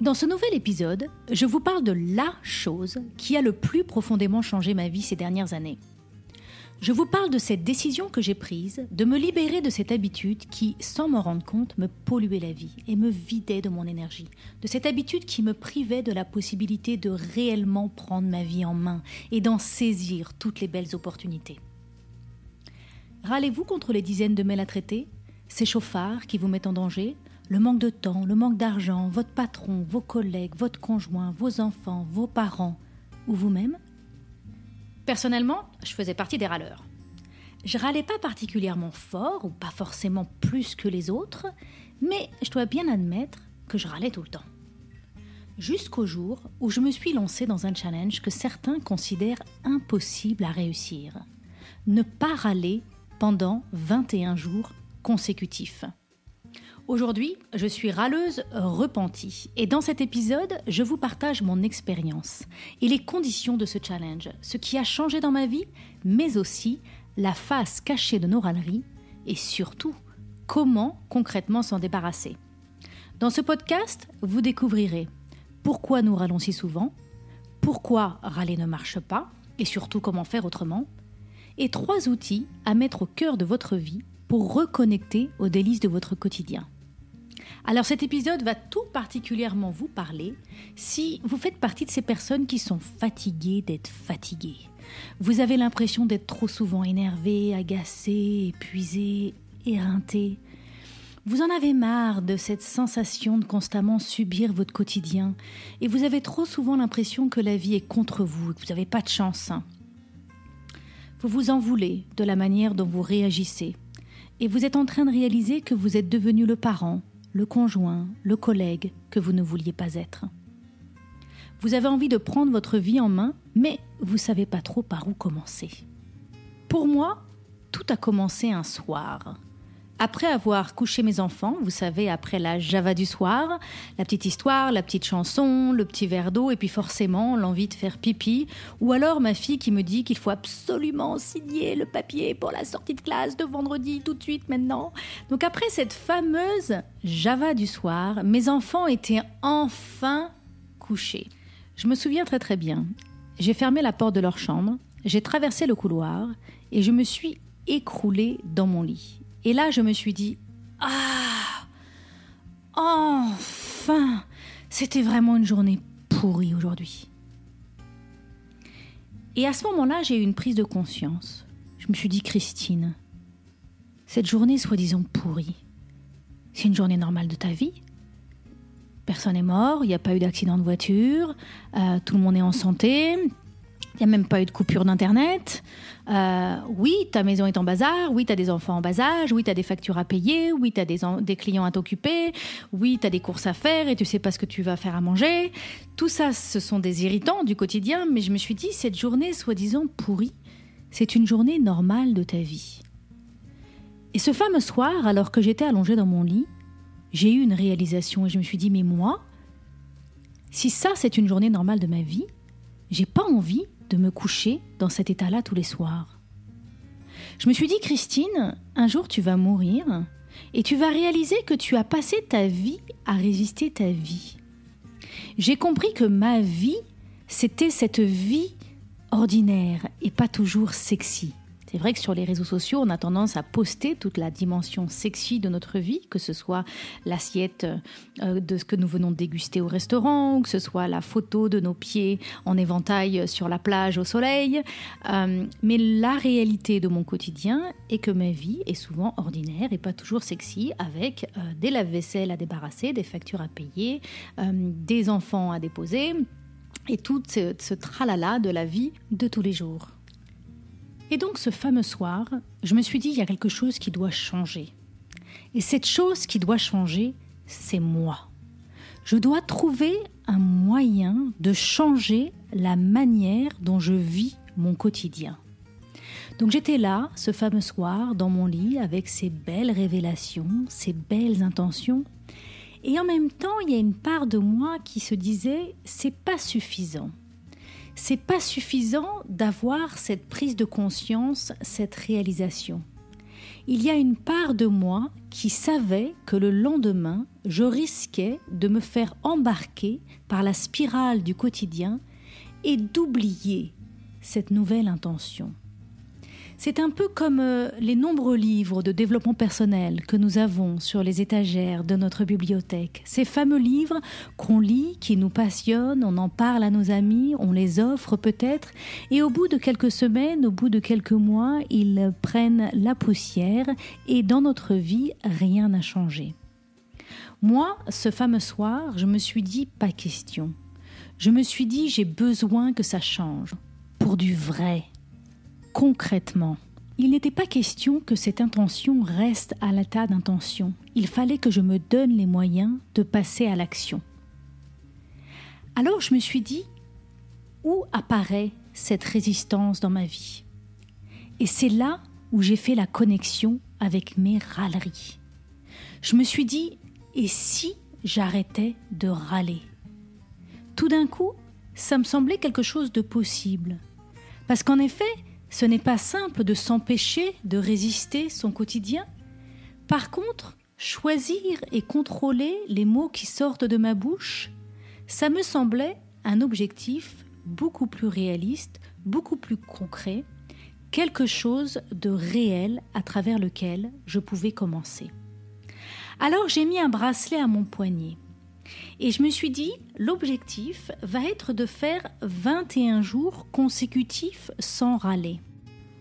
Dans ce nouvel épisode, je vous parle de la chose qui a le plus profondément changé ma vie ces dernières années. Je vous parle de cette décision que j'ai prise de me libérer de cette habitude qui, sans m'en rendre compte, me polluait la vie et me vidait de mon énergie. De cette habitude qui me privait de la possibilité de réellement prendre ma vie en main et d'en saisir toutes les belles opportunités. Râlez-vous contre les dizaines de mails à traiter Ces chauffards qui vous mettent en danger le manque de temps, le manque d'argent, votre patron, vos collègues, votre conjoint, vos enfants, vos parents ou vous-même? Personnellement, je faisais partie des râleurs. Je râlais pas particulièrement fort ou pas forcément plus que les autres, mais je dois bien admettre que je râlais tout le temps. Jusqu'au jour où je me suis lancée dans un challenge que certains considèrent impossible à réussir. Ne pas râler pendant 21 jours consécutifs. Aujourd'hui, je suis râleuse repentie et dans cet épisode, je vous partage mon expérience et les conditions de ce challenge, ce qui a changé dans ma vie, mais aussi la face cachée de nos râleries et surtout comment concrètement s'en débarrasser. Dans ce podcast, vous découvrirez pourquoi nous râlons si souvent, pourquoi râler ne marche pas et surtout comment faire autrement, et trois outils à mettre au cœur de votre vie pour reconnecter aux délices de votre quotidien. Alors cet épisode va tout particulièrement vous parler si vous faites partie de ces personnes qui sont fatiguées d'être fatiguées. Vous avez l'impression d'être trop souvent énervé, agacé, épuisé, éreinté. Vous en avez marre de cette sensation de constamment subir votre quotidien et vous avez trop souvent l'impression que la vie est contre vous et que vous n'avez pas de chance. Vous vous en voulez de la manière dont vous réagissez et vous êtes en train de réaliser que vous êtes devenu le parent, le conjoint, le collègue que vous ne vouliez pas être. Vous avez envie de prendre votre vie en main, mais vous ne savez pas trop par où commencer. Pour moi, tout a commencé un soir. Après avoir couché mes enfants, vous savez, après la java du soir, la petite histoire, la petite chanson, le petit verre d'eau, et puis forcément l'envie de faire pipi, ou alors ma fille qui me dit qu'il faut absolument signer le papier pour la sortie de classe de vendredi tout de suite maintenant. Donc après cette fameuse java du soir, mes enfants étaient enfin couchés. Je me souviens très très bien. J'ai fermé la porte de leur chambre, j'ai traversé le couloir et je me suis écroulée dans mon lit. Et là, je me suis dit Ah Enfin C'était vraiment une journée pourrie aujourd'hui. Et à ce moment-là, j'ai eu une prise de conscience. Je me suis dit Christine, cette journée soi-disant pourrie, c'est une journée normale de ta vie Personne n'est mort, il n'y a pas eu d'accident de voiture, euh, tout le monde est en santé, il n'y a même pas eu de coupure d'Internet. Euh, oui, ta maison est en bazar. Oui, tu as des enfants en bas âge. Oui, tu as des factures à payer. Oui, tu as des, clients à t'occuper. Oui, tu as des courses à faire et tu sais pas ce que tu vas faire à manger. Tout ça, ce sont des irritants du quotidien. Mais je me suis dit, cette journée soi-disant pourrie, c'est une journée normale de ta vie. Et ce fameux soir, alors que j'étais allongée dans mon lit, j'ai eu une réalisation et je me suis dit, mais moi, si ça, c'est une journée normale de ma vie, j'ai pas envie de me coucher dans cet état-là tous les soirs. Je me suis dit, Christine, un jour tu vas mourir et tu vas réaliser que tu as passé ta vie à résister ta vie. J'ai compris que ma vie, c'était cette vie ordinaire et pas toujours sexy. C'est vrai que sur les réseaux sociaux, on a tendance à poster toute la dimension sexy de notre vie, que ce soit l'assiette euh, de ce que nous venons de déguster au restaurant, que ce soit la photo de nos pieds en éventail sur la plage au soleil. Euh, mais la réalité de mon quotidien est que ma vie est souvent ordinaire et pas toujours sexy, avec euh, des lave-vaisselle à débarrasser, des factures à payer, des enfants à déposer et tout ce, ce tralala de la vie de tous les jours. Et donc ce fameux soir, je me suis dit, il y a quelque chose qui doit changer. Et cette chose qui doit changer, c'est moi. Je dois trouver un moyen de changer la manière dont je vis mon quotidien. Donc j'étais là, ce fameux soir, dans mon lit, avec ces belles révélations, ces belles intentions, et en même temps, il y a une part de moi qui se disait c'est pas suffisant. C'est pas suffisant d'avoir cette prise de conscience, cette réalisation. Il y a une part de moi qui savait que le lendemain, je risquais de me faire embarquer par la spirale du quotidien et d'oublier cette nouvelle intention. C'est un peu comme euh, les nombreux livres de développement personnel que nous avons sur les étagères de notre bibliothèque. Ces fameux livres qu'on lit, qui nous passionnent, on en parle à nos amis, on les offre peut-être, et au bout de quelques semaines, au bout de quelques mois, ils prennent la poussière et dans notre vie, rien n'a changé. Moi, ce fameux soir, je me suis dit pas question. Je me suis dit j'ai besoin que ça change. Pour du vrai concrètement. Il n'était pas question que cette intention reste à l'état d'intention. Il fallait que je me donne les moyens de passer à l'action. Alors je me suis dit, où apparaît cette résistance dans ma vie? Et c'est là où j'ai fait la connexion avec mes râleries. Je me suis dit, et si j'arrêtais de râler? Tout d'un coup, ça me semblait quelque chose de possible. Parce qu'en effet, ce n'est pas simple de s'empêcher de résister son quotidien. Par contre, choisir et contrôler les mots qui sortent de ma bouche, ça me semblait un objectif beaucoup plus réaliste, beaucoup plus concret, quelque chose de réel à travers lequel je pouvais commencer. Alors j'ai mis un bracelet à mon poignet. Et je me suis dit, l'objectif va être de faire 21 jours consécutifs sans râler.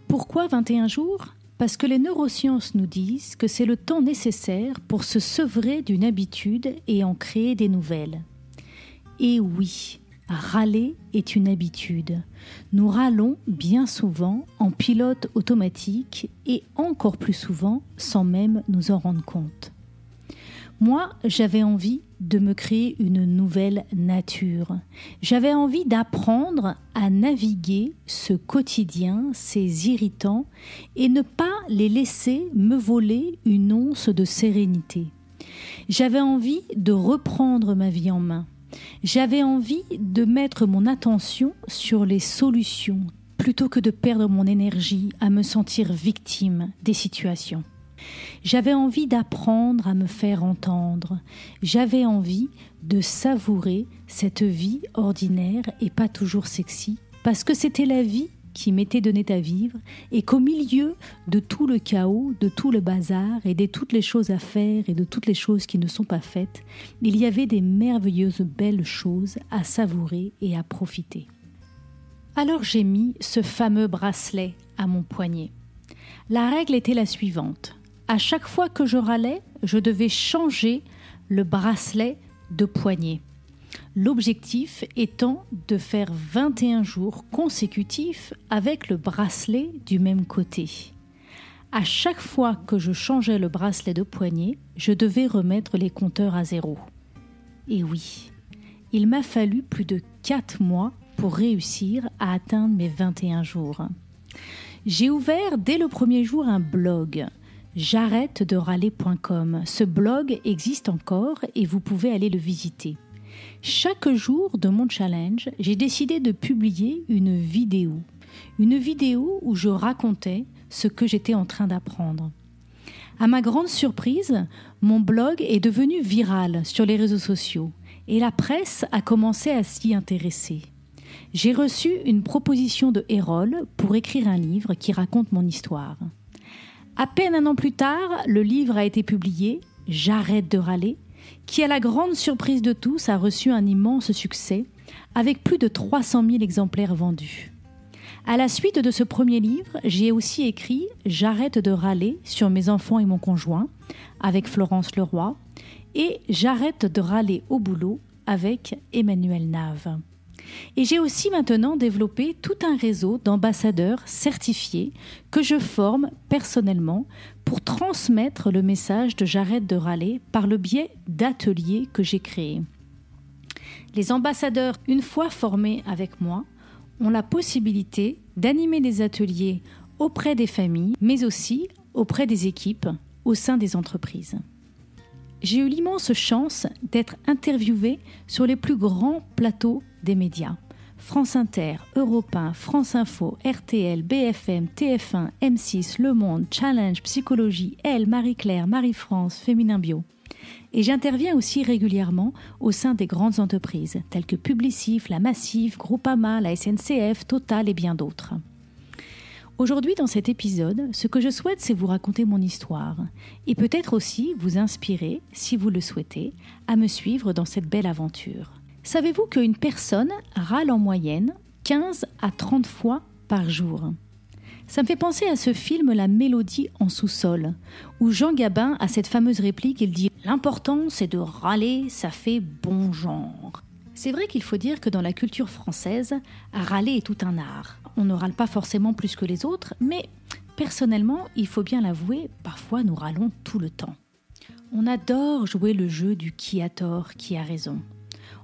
Pourquoi 21 jours? Parce que les neurosciences nous disent que c'est le temps nécessaire pour se sevrer d'une habitude et en créer des nouvelles. Et oui, râler est une habitude. Nous râlons bien souvent en pilote automatique et encore plus souvent sans même nous en rendre compte. Moi, j'avais envie de me créer une nouvelle nature. J'avais envie d'apprendre à naviguer ce quotidien, ces irritants, et ne pas les laisser me voler une once de sérénité. J'avais envie de reprendre ma vie en main. J'avais envie de mettre mon attention sur les solutions plutôt que de perdre mon énergie à me sentir victime des situations. J'avais envie d'apprendre à me faire entendre. J'avais envie de savourer cette vie ordinaire et pas toujours sexy, parce que c'était la vie qui m'était donnée à vivre, et qu'au milieu de tout le chaos, de tout le bazar, et de toutes les choses à faire, et de toutes les choses qui ne sont pas faites, il y avait des merveilleuses belles choses à savourer et à profiter. Alors j'ai mis ce fameux bracelet à mon poignet. La règle était la suivante à chaque fois que je râlais, je devais changer le bracelet de poignet. L'objectif étant de faire 21 jours consécutifs avec le bracelet du même côté. À chaque fois que je changeais le bracelet de poignet, je devais remettre les compteurs à zéro. Et oui, il m'a fallu plus de 4 mois pour réussir à atteindre mes 21 jours. J'ai ouvert dès le premier jour un blog j'arrête de râler.com. Ce blog existe encore et vous pouvez aller le visiter. Chaque jour de mon challenge, j'ai décidé de publier une vidéo. Une vidéo où je racontais ce que j'étais en train d'apprendre. À ma grande surprise, mon blog est devenu viral sur les réseaux sociaux et la presse a commencé à s'y intéresser. J'ai reçu une proposition de Erol pour écrire un livre qui raconte mon histoire. À peine un an plus tard, le livre a été publié, J'arrête de râler, qui, à la grande surprise de tous, a reçu un immense succès, avec plus de 300 000 exemplaires vendus. À la suite de ce premier livre, j'ai aussi écrit J'arrête de râler sur mes enfants et mon conjoint, avec Florence Leroy, et J'arrête de râler au boulot, avec Emmanuel Nave. Et j'ai aussi maintenant développé tout un réseau d'ambassadeurs certifiés que je forme personnellement pour transmettre le message de J'arrête de râler par le biais d'ateliers que j'ai créés. Les ambassadeurs, une fois formés avec moi, ont la possibilité d'animer des ateliers auprès des familles, mais aussi auprès des équipes au sein des entreprises. J'ai eu l'immense chance d'être interviewée sur les plus grands plateaux des médias. France Inter, Europe 1, France Info, RTL, BFM, TF1, M6, Le Monde, Challenge, Psychologie, Elle, Marie-Claire, Marie-France, Féminin Bio. Et j'interviens aussi régulièrement au sein des grandes entreprises, telles que Publicif, La Massif, Groupama, la SNCF, Total et bien d'autres. Aujourd'hui, dans cet épisode, ce que je souhaite, c'est vous raconter mon histoire et peut-être aussi vous inspirer, si vous le souhaitez, à me suivre dans cette belle aventure. Savez-vous qu'une personne râle en moyenne 15 à 30 fois par jour? Ça me fait penser à ce film La Mélodie en sous-sol, où Jean Gabin a cette fameuse réplique, il dit L'important c'est de râler, ça fait bon genre. C'est vrai qu'il faut dire que dans la culture française, râler est tout un art. On ne râle pas forcément plus que les autres, mais personnellement, il faut bien l'avouer, parfois nous râlons tout le temps. On adore jouer le jeu du qui a tort, qui a raison.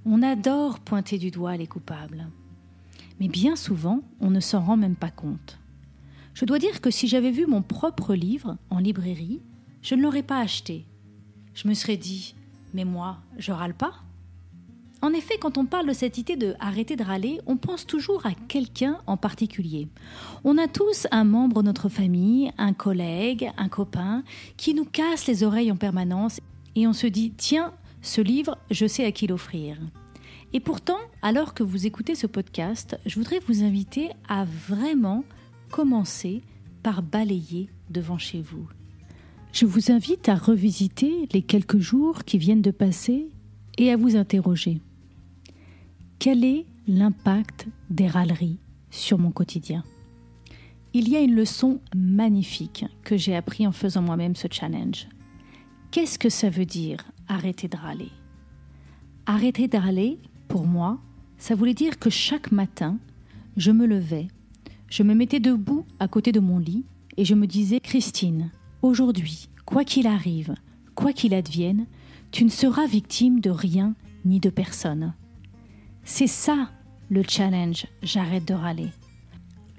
On adore pointer du doigt les coupables. Mais bien souvent, on ne s'en rend même pas compte. Je dois dire que si j'avais vu mon propre livre en librairie, je ne l'aurais pas acheté. Je me serais dit Mais moi, je râle pas? En effet, quand on parle de cette idée de arrêter de râler, on pense toujours à quelqu'un en particulier. On a tous un membre de notre famille, un collègue, un copain, qui nous casse les oreilles en permanence et on se dit Tiens, ce livre, je sais à qui l'offrir. Et pourtant, alors que vous écoutez ce podcast, je voudrais vous inviter à vraiment commencer par balayer devant chez vous. Je vous invite à revisiter les quelques jours qui viennent de passer et à vous interroger. Quel est l'impact des râleries sur mon quotidien? Il y a une leçon magnifique que j'ai appris en faisant moi-même ce challenge. Qu'est-ce que ça veut dire? Arrêter de râler Arrêter de râler, pour moi, ça voulait dire que chaque matin, je me levais je me mettais debout à côté de mon lit et je me disais Christine, aujourd'hui, quoi qu'il arrive, quoi qu'il advienne, tu ne seras victime de rien ni de personne. C'est ça le challenge J'arrête de râler.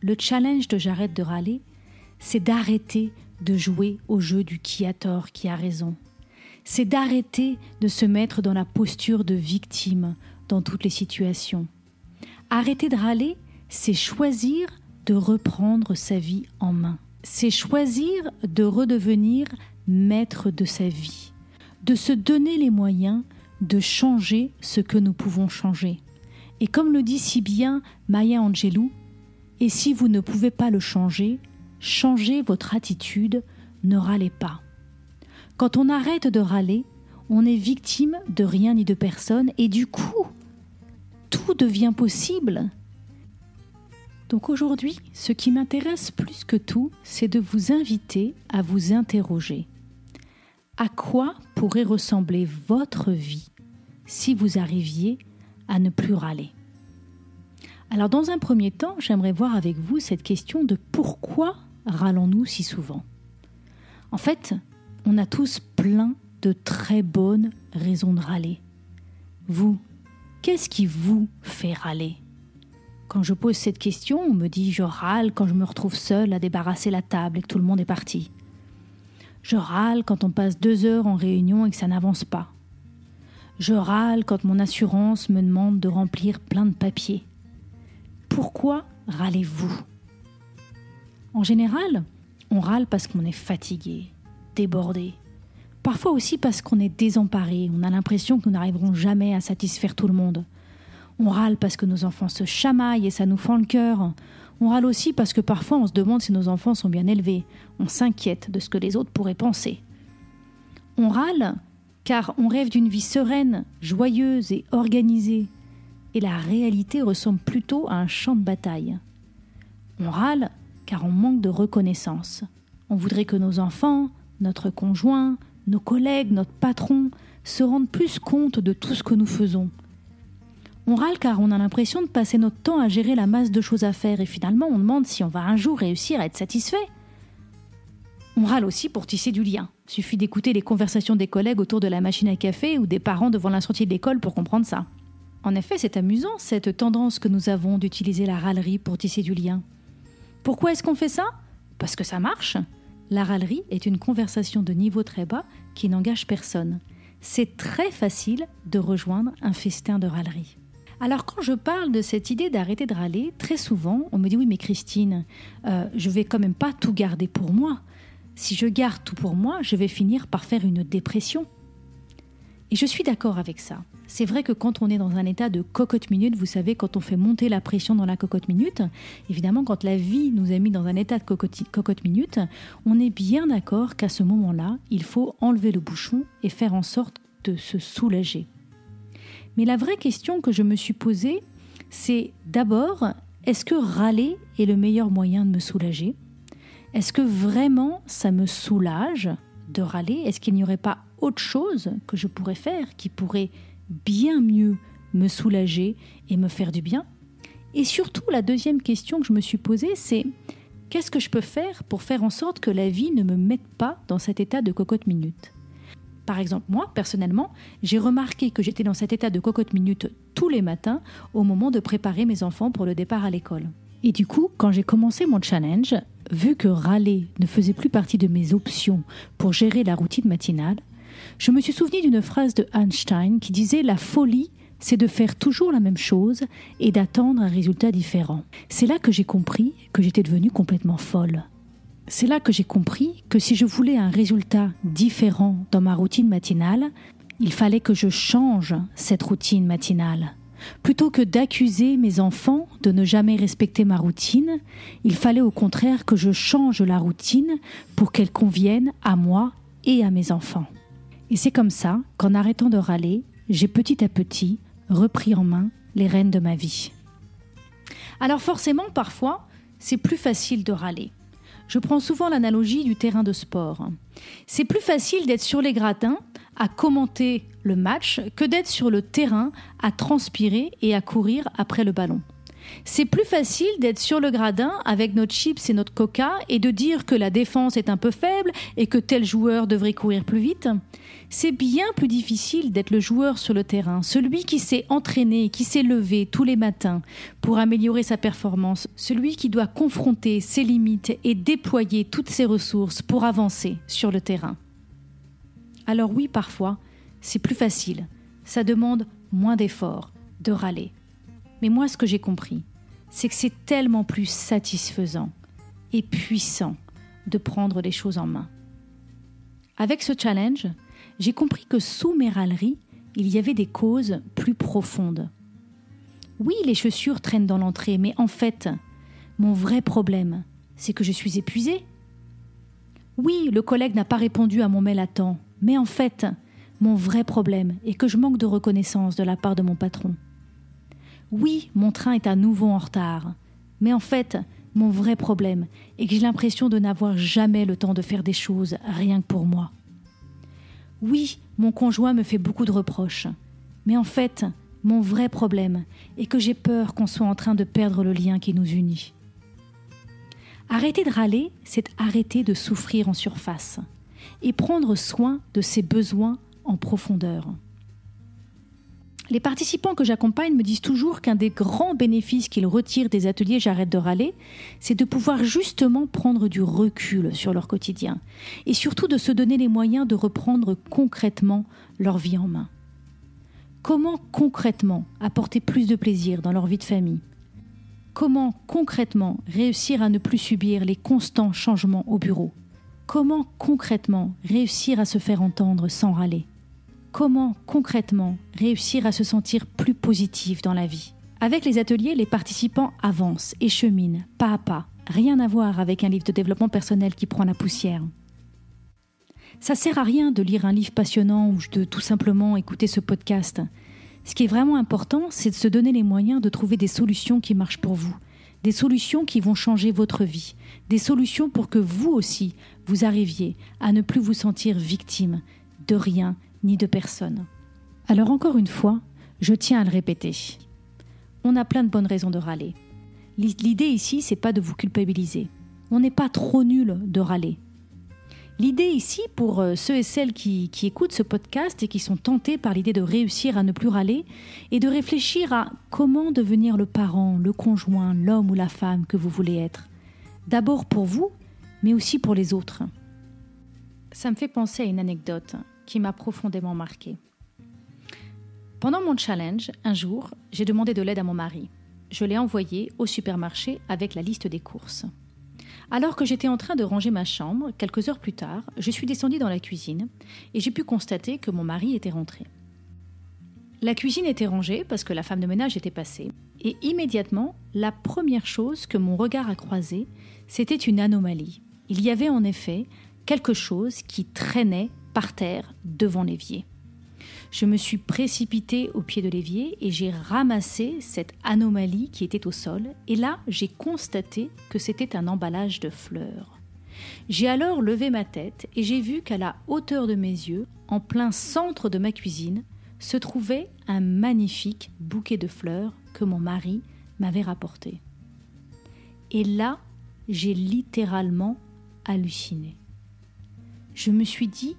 Le challenge de J'arrête de râler, c'est d'arrêter de jouer au jeu du qui a tort, qui a raison. C'est d'arrêter de se mettre dans la posture de victime dans toutes les situations. Arrêter de râler, c'est choisir de reprendre sa vie en main. C'est choisir de redevenir maître de sa vie, de se donner les moyens de changer ce que nous pouvons changer. Et comme le dit si bien Maya Angelou, et si vous ne pouvez pas le changer, changez votre attitude, ne râlez pas. Quand on arrête de râler, on est victime de rien ni de personne, et du coup, tout devient possible. Donc aujourd'hui, ce qui m'intéresse plus que tout, c'est de vous inviter à vous interroger. À quoi pourrait ressembler votre vie si vous arriviez à ne plus râler? Alors dans un premier temps, j'aimerais voir avec vous cette question de pourquoi râlons-nous si souvent? En fait, on a tous plein de très bonnes raisons de râler. Vous, qu'est-ce qui vous fait râler? Quand je pose cette question, on me dit je râle quand je me retrouve seule à débarrasser la table et que tout le monde est parti. Je râle quand on passe deux heures en réunion et que ça n'avance pas. Je râle quand mon assurance me demande de remplir plein de papiers. Pourquoi râlez-vous? En général, on râle parce qu'on est fatigué, débordé. Parfois aussi parce qu'on est désemparé, on a l'impression que nous n'arriverons jamais à satisfaire tout le monde. On râle parce que nos enfants se chamaillent et ça nous fend le cœur. On râle aussi parce que parfois on se demande si nos enfants sont bien élevés. On s'inquiète de ce que les autres pourraient penser. On râle car on rêve d'une vie sereine, joyeuse et organisée. Et la réalité ressemble plutôt à un champ de bataille. On râle car on manque de reconnaissance. On voudrait que nos enfants, notre conjoint, nos collègues, notre patron se rendent plus compte de tout ce que nous faisons on râle car on a l'impression de passer notre temps à gérer la masse de choses à faire et finalement on demande si on va un jour réussir à être satisfait. On râle aussi pour tisser du lien. Suffit d'écouter les conversations des collègues autour de la machine à café ou des parents devant l'incendie de l'école pour comprendre ça. En effet, c'est amusant cette tendance que nous avons d'utiliser la râlerie pour tisser du lien. Pourquoi est-ce qu'on fait ça? Parce que ça marche. La râlerie est une conversation de niveau très bas qui n'engage personne. C'est très facile de rejoindre un festin de râlerie. Alors quand je parle de cette idée d'arrêter de râler, très souvent on me dit oui mais Christine, euh, je vais quand même pas tout garder pour moi. Si je garde tout pour moi, je vais finir par faire une dépression. Et je suis d'accord avec ça. C'est vrai que quand on est dans un état de cocotte minute, vous savez, quand on fait monter la pression dans la cocotte minute, évidemment, quand la vie nous a mis dans un état de cocotte, cocotte minute, on est bien d'accord qu'à ce moment-là, il faut enlever le bouchon et faire en sorte de se soulager. Mais la vraie question que je me suis posée, c'est d'abord, est-ce que râler est le meilleur moyen de me soulager? Est-ce que vraiment ça me soulage de râler? Est-ce qu'il n'y aurait pas autre chose que je pourrais faire qui pourrait bien mieux me soulager et me faire du bien Et surtout, la deuxième question que je me suis posée, c'est qu'est-ce que je peux faire pour faire en sorte que la vie ne me mette pas dans cet état de cocotte minute? Par exemple, moi, personnellement, j'ai remarqué que j'étais dans cet état de cocotte minute tous les matins au moment de préparer mes enfants pour le départ à l'école. Et du coup, quand j'ai commencé mon challenge, vu que râler ne faisait plus partie de mes options pour gérer la routine matinale, je me suis souvenu d'une phrase de Einstein qui disait La folie, c'est de faire toujours la même chose et d'attendre un résultat différent. C'est là que j'ai compris que j'étais devenue complètement folle. C'est là que j'ai compris que si je voulais un résultat différent dans ma routine matinale, il fallait que je change cette routine matinale. Plutôt que d'accuser mes enfants de ne jamais respecter ma routine, il fallait au contraire que je change la routine pour qu'elle convienne à moi et à mes enfants. Et c'est comme ça qu'en arrêtant de râler, j'ai petit à petit repris en main les rênes de ma vie. Alors forcément, parfois, c'est plus facile de râler. Je prends souvent l'analogie du terrain de sport. C'est plus facile d'être sur les gradins à commenter le match que d'être sur le terrain à transpirer et à courir après le ballon. C'est plus facile d'être sur le gradin avec notre chips et notre coca et de dire que la défense est un peu faible et que tel joueur devrait courir plus vite. C'est bien plus difficile d'être le joueur sur le terrain, celui qui s'est entraîné, qui s'est levé tous les matins pour améliorer sa performance, celui qui doit confronter ses limites et déployer toutes ses ressources pour avancer sur le terrain. Alors oui, parfois, c'est plus facile, ça demande moins d'efforts, de râler. Mais moi, ce que j'ai compris, c'est que c'est tellement plus satisfaisant et puissant de prendre les choses en main. Avec ce challenge, j'ai compris que sous mes râleries, il y avait des causes plus profondes. Oui, les chaussures traînent dans l'entrée, mais en fait, mon vrai problème, c'est que je suis épuisée. Oui, le collègue n'a pas répondu à mon mail à temps, mais en fait, mon vrai problème est que je manque de reconnaissance de la part de mon patron. Oui, mon train est à nouveau en retard. Mais en fait, mon vrai problème est que j'ai l'impression de n'avoir jamais le temps de faire des choses rien que pour moi. Oui, mon conjoint me fait beaucoup de reproches. Mais en fait, mon vrai problème est que j'ai peur qu'on soit en train de perdre le lien qui nous unit. Arrêter de râler, c'est arrêter de souffrir en surface et prendre soin de ses besoins en profondeur. Les participants que j'accompagne me disent toujours qu'un des grands bénéfices qu'ils retirent des ateliers J'arrête de râler, c'est de pouvoir justement prendre du recul sur leur quotidien et surtout de se donner les moyens de reprendre concrètement leur vie en main. Comment concrètement apporter plus de plaisir dans leur vie de famille? Comment concrètement réussir à ne plus subir les constants changements au bureau? Comment concrètement réussir à se faire entendre sans râler? Comment concrètement réussir à se sentir plus positif dans la vie. Avec les ateliers, les participants avancent et cheminent pas à pas, rien à voir avec un livre de développement personnel qui prend la poussière. Ça sert à rien de lire un livre passionnant ou de tout simplement écouter ce podcast. Ce qui est vraiment important, c'est de se donner les moyens de trouver des solutions qui marchent pour vous, des solutions qui vont changer votre vie, des solutions pour que vous aussi, vous arriviez à ne plus vous sentir victime de rien ni de personne. Alors encore une fois, je tiens à le répéter. On a plein de bonnes raisons de râler. L'idée ici, c'est pas de vous culpabiliser. On n'est pas trop nul de râler. L'idée ici, pour euh, ceux et celles qui, qui, écoutent ce podcast et qui sont tentés par l'idée de réussir à ne plus râler, est de réfléchir à comment devenir le parent, le conjoint, l'homme ou la femme que vous voulez être. D'abord pour vous, mais aussi pour les autres. Ça me fait penser à une anecdote qui m'a profondément marquée. Pendant mon challenge, un jour, j'ai demandé de l'aide à mon mari. Je l'ai envoyé au supermarché avec la liste des courses. Alors que j'étais en train de ranger ma chambre, quelques heures plus tard, je suis descendue dans la cuisine et j'ai pu constater que mon mari était rentré. La cuisine était rangée parce que la femme de ménage était passée, et immédiatement, la première chose que mon regard a croisée, c'était une anomalie. Il y avait en effet quelque chose qui traînait par terre devant l'évier. Je me suis précipitée au pied de l'évier et j'ai ramassé cette anomalie qui était au sol, et là j'ai constaté que c'était un emballage de fleurs. J'ai alors levé ma tête et j'ai vu qu'à la hauteur de mes yeux, en plein centre de ma cuisine, se trouvait un magnifique bouquet de fleurs que mon mari m'avait rapporté. Et là, j'ai littéralement halluciné. Je me suis dit,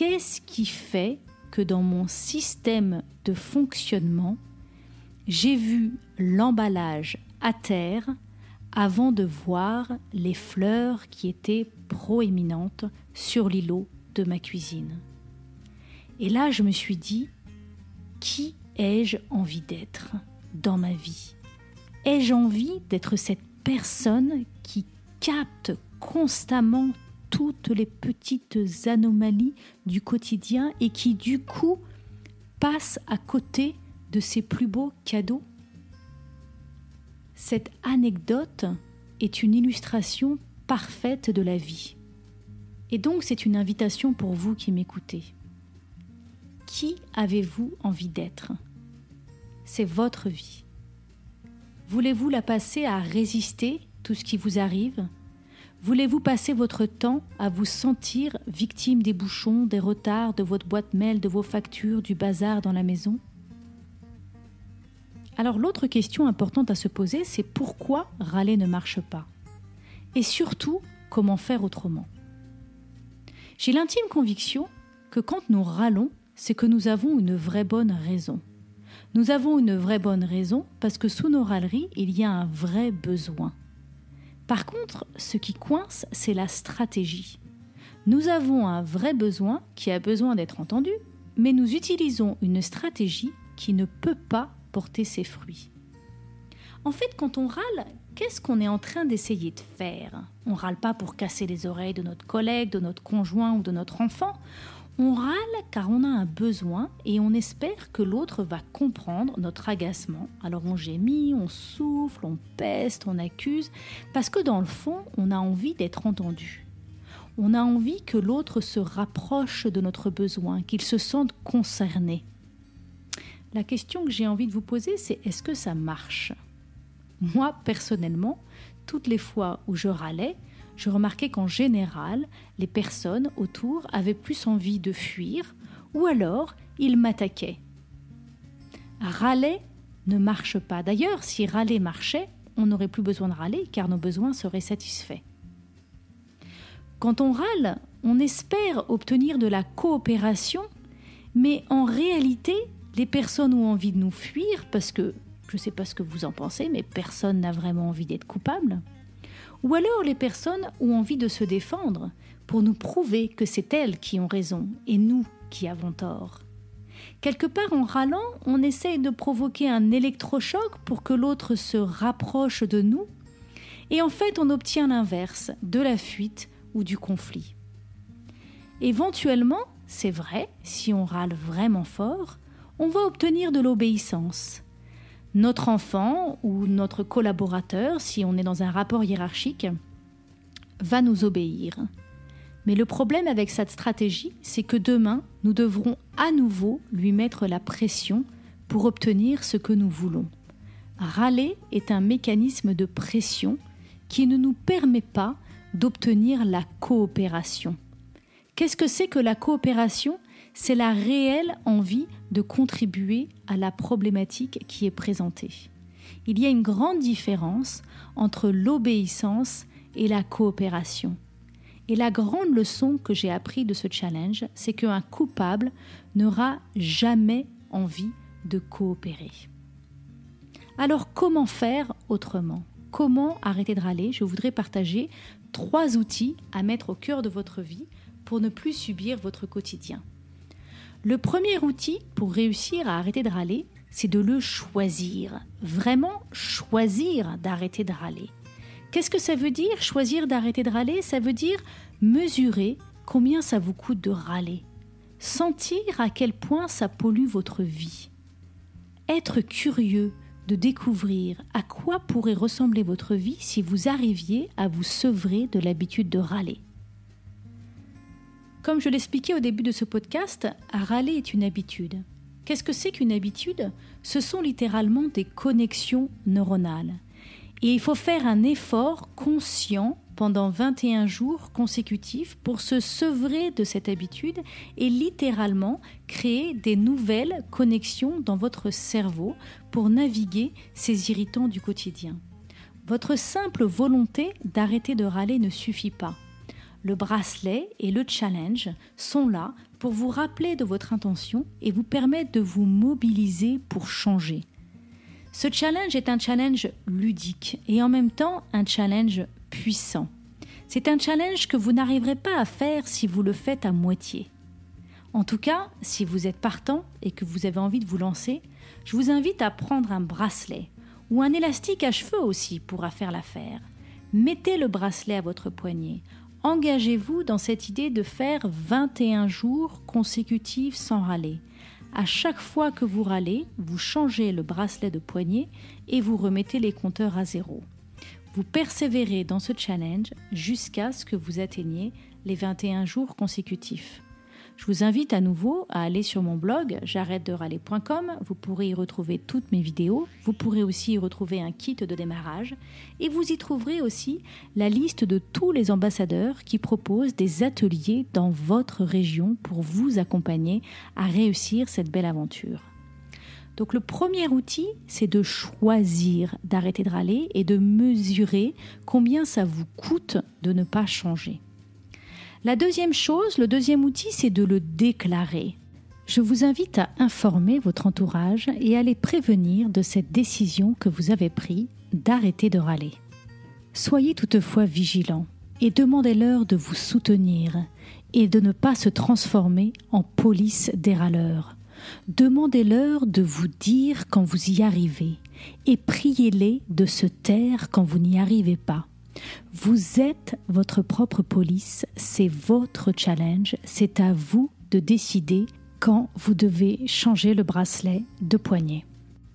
qu'est-ce qui fait que dans mon système de fonctionnement, j'ai vu l'emballage à terre avant de voir les fleurs qui étaient proéminentes sur l'îlot de ma cuisine? Et là, je me suis dit, qui ai-je envie d'être dans ma vie? Ai-je envie d'être cette personne qui capte constamment toutes les petites anomalies du quotidien et qui du coup passe à côté de ses plus beaux cadeaux Cette anecdote est une illustration parfaite de la vie. Et donc c'est une invitation pour vous qui m'écoutez. Qui avez-vous envie d'être? C'est votre vie. Voulez-vous la passer à résister tout ce qui vous arrive? Voulez-vous passer votre temps à vous sentir victime des bouchons, des retards, de votre boîte mail, de vos factures, du bazar dans la maison? Alors l'autre question importante à se poser, c'est pourquoi râler ne marche pas? Et surtout, comment faire autrement? J'ai l'intime conviction que quand nous râlons, c'est que nous avons une vraie bonne raison. Nous avons une vraie bonne raison parce que sous nos râleries, il y a un vrai besoin. Par contre, ce qui coince, c'est la stratégie. Nous avons un vrai besoin qui a besoin d'être entendu, mais nous utilisons une stratégie qui ne peut pas porter ses fruits. En fait, quand on râle, qu'est-ce qu'on est en train d'essayer de faire? On râle pas pour casser les oreilles de notre collègue, de notre conjoint ou de notre enfant? On râle car on a un besoin et on espère que l'autre va comprendre notre agacement. Alors on gémit, on souffle, on peste, on accuse, parce que dans le fond, on a envie d'être entendu. On a envie que l'autre se rapproche de notre besoin, qu'il se sente concerné. La question que j'ai envie de vous poser, c'est est-ce que ça marche? Moi, personnellement, toutes les fois où je râlais, je remarquais qu'en général, les personnes autour avaient plus envie de fuir ou alors ils m'attaquaient. Râler ne marche pas. D'ailleurs, si râler marchait, on n'aurait plus besoin de râler car nos besoins seraient satisfaits. Quand on râle, on espère obtenir de la coopération, mais en réalité, les personnes ont envie de nous fuir parce que, je ne sais pas ce que vous en pensez, mais personne n'a vraiment envie d'être coupable. Ou alors les personnes ont envie de se défendre pour nous prouver que c'est elles qui ont raison et nous qui avons tort. Quelque part en râlant, on essaye de provoquer un électrochoc pour que l'autre se rapproche de nous, et en fait on obtient l'inverse, de la fuite ou du conflit. Éventuellement, c'est vrai, si on râle vraiment fort, on va obtenir de l'obéissance, notre enfant ou notre collaborateur, si on est dans un rapport hiérarchique, va nous obéir. Mais le problème avec cette stratégie, c'est que demain, nous devrons à nouveau lui mettre la pression pour obtenir ce que nous voulons. Râler est un mécanisme de pression qui ne nous permet pas d'obtenir la coopération. Qu'est-ce que c'est que la coopération? C'est la réelle envie de contribuer à la problématique qui est présentée. Il y a une grande différence entre l'obéissance et la coopération. Et la grande leçon que j'ai appris de ce challenge, c'est qu'un coupable n'aura jamais envie de coopérer. Alors comment faire autrement? Comment arrêter de râler? Je voudrais partager trois outils à mettre au cœur de votre vie pour ne plus subir votre quotidien. Le premier outil pour réussir à arrêter de râler, c'est de le choisir. Vraiment choisir d'arrêter de râler. Qu'est-ce que ça veut dire choisir d'arrêter de râler? Ça veut dire mesurer combien ça vous coûte de râler. Sentir à quel point ça pollue votre vie. Être curieux de découvrir à quoi pourrait ressembler votre vie si vous arriviez à vous sevrer de l'habitude de râler. Comme je l'expliquais au début de ce podcast, râler est une habitude. Qu'est-ce que c'est qu'une habitude? Ce sont littéralement des connexions neuronales. Et il faut faire un effort conscient pendant 21 jours consécutifs pour se sevrer de cette habitude et littéralement créer des nouvelles connexions dans votre cerveau pour naviguer ces irritants du quotidien. Votre simple volonté d'arrêter de râler ne suffit pas. Le bracelet et le challenge sont là pour vous rappeler de votre intention et vous permettre de vous mobiliser pour changer. Ce challenge est un challenge ludique et en même temps un challenge puissant. C'est un challenge que vous n'arriverez pas à faire si vous le faites à moitié. En tout cas, si vous êtes partant et que vous avez envie de vous lancer, je vous invite à prendre un bracelet ou un élastique à cheveux aussi pourra faire l'affaire. Mettez le bracelet à votre poignet. Engagez-vous dans cette idée de faire 21 jours consécutifs sans râler. À chaque fois que vous râlez, vous changez le bracelet de poignet et vous remettez les compteurs à zéro. Vous persévérez dans ce challenge jusqu'à ce que vous atteigniez les 21 jours consécutifs. Je vous invite à nouveau à aller sur mon blog j'arrête de râler.com. Vous pourrez y retrouver toutes mes vidéos. Vous pourrez aussi y retrouver un kit de démarrage. Et vous y trouverez aussi la liste de tous les ambassadeurs qui proposent des ateliers dans votre région pour vous accompagner à réussir cette belle aventure. Donc le premier outil, c'est de choisir d'arrêter de râler et de mesurer combien ça vous coûte de ne pas changer. La deuxième chose, le deuxième outil, c'est de le déclarer. Je vous invite à informer votre entourage et à les prévenir de cette décision que vous avez prise d'arrêter de râler. Soyez toutefois vigilants et demandez-leur de vous soutenir et de ne pas se transformer en police des râleurs. Demandez-leur de vous dire quand vous y arrivez et priez-les de se taire quand vous n'y arrivez pas. Vous êtes votre propre police, c'est votre challenge, c'est à vous de décider quand vous devez changer le bracelet de poignet.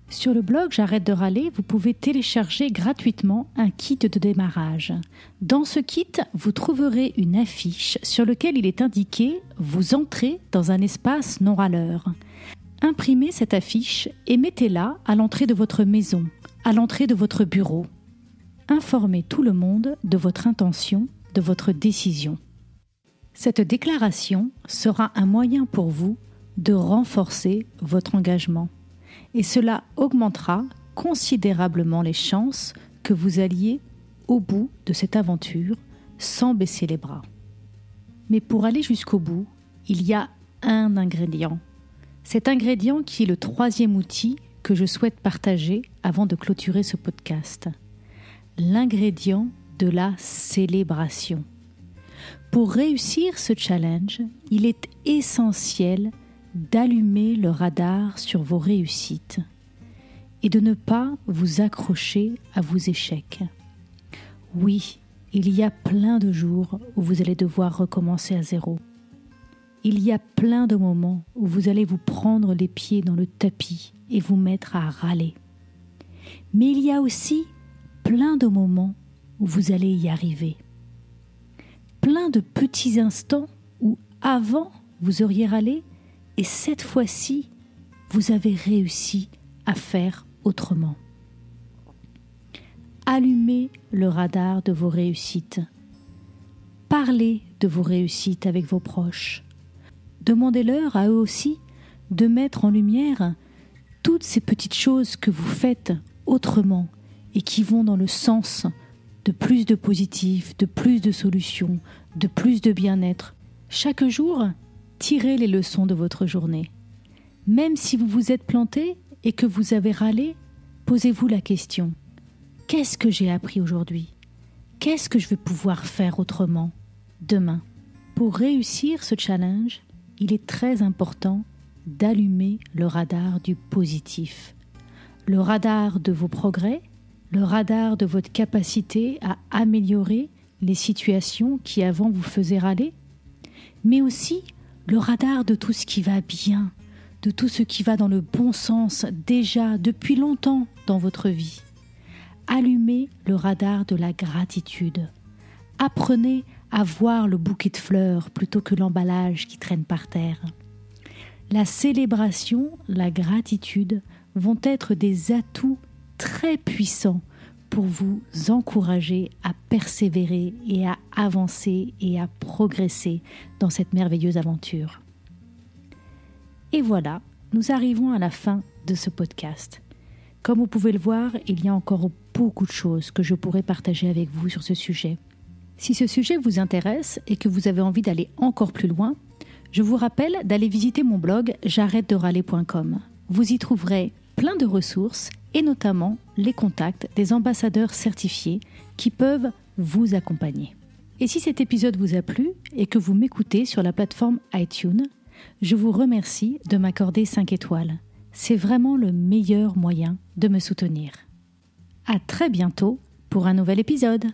Sur le blog J'arrête de râler, vous pouvez télécharger gratuitement un kit de démarrage. Dans ce kit, vous trouverez une affiche sur laquelle il est indiqué Vous entrez dans un espace non râleur. Imprimez cette affiche et mettez-la à l'entrée de votre maison, à l'entrée de votre bureau. Informez tout le monde de votre intention, de votre décision. Cette déclaration sera un moyen pour vous de renforcer votre engagement et cela augmentera considérablement les chances que vous alliez au bout de cette aventure sans baisser les bras. Mais pour aller jusqu'au bout, il y a un ingrédient cet ingrédient qui est le troisième outil que je souhaite partager avant de clôturer ce podcast. L'ingrédient de la célébration. Pour réussir ce challenge, il est essentiel d'allumer le radar sur vos réussites et de ne pas vous accrocher à vos échecs. Oui, il y a plein de jours où vous allez devoir recommencer à zéro il y a plein de moments où vous allez vous prendre les pieds dans le tapis et vous mettre à râler. Mais il y a aussi plein de moments où vous allez y arriver. Plein de petits instants où avant vous auriez râlé et cette fois-ci vous avez réussi à faire autrement. Allumez le radar de vos réussites. Parlez de vos réussites avec vos proches. Demandez-leur à eux aussi de mettre en lumière toutes ces petites choses que vous faites autrement et qui vont dans le sens de plus de positif, de plus de solutions, de plus de bien-être. Chaque jour, tirez les leçons de votre journée. Même si vous vous êtes planté et que vous avez râlé, posez-vous la question Qu'est-ce que j'ai appris aujourd'hui? Qu'est-ce que je vais pouvoir faire autrement demain? Pour réussir ce challenge, il est très important d'allumer le radar du positif, le radar de vos progrès, le radar de votre capacité à améliorer les situations qui avant vous faisaient râler, mais aussi le radar de tout ce qui va bien, de tout ce qui va dans le bon sens déjà depuis longtemps dans votre vie. Allumez le radar de la gratitude. Apprenez à voir le bouquet de fleurs plutôt que l'emballage qui traîne par terre. La célébration, la gratitude vont être des atouts très puissants pour vous encourager à persévérer et à avancer et à progresser dans cette merveilleuse aventure. Et voilà, nous arrivons à la fin de ce podcast. Comme vous pouvez le voir, il y a encore beaucoup de choses que je pourrais partager avec vous sur ce sujet. Si ce sujet vous intéresse et que vous avez envie d'aller encore plus loin, je vous rappelle d'aller visiter mon blog j'arrête-de-râler.com. Vous y trouverez plein de ressources et notamment les contacts des ambassadeurs certifiés qui peuvent vous accompagner. Et si cet épisode vous a plu et que vous m'écoutez sur la plateforme iTunes, je vous remercie de m'accorder 5 étoiles. C'est vraiment le meilleur moyen de me soutenir. À très bientôt pour un nouvel épisode.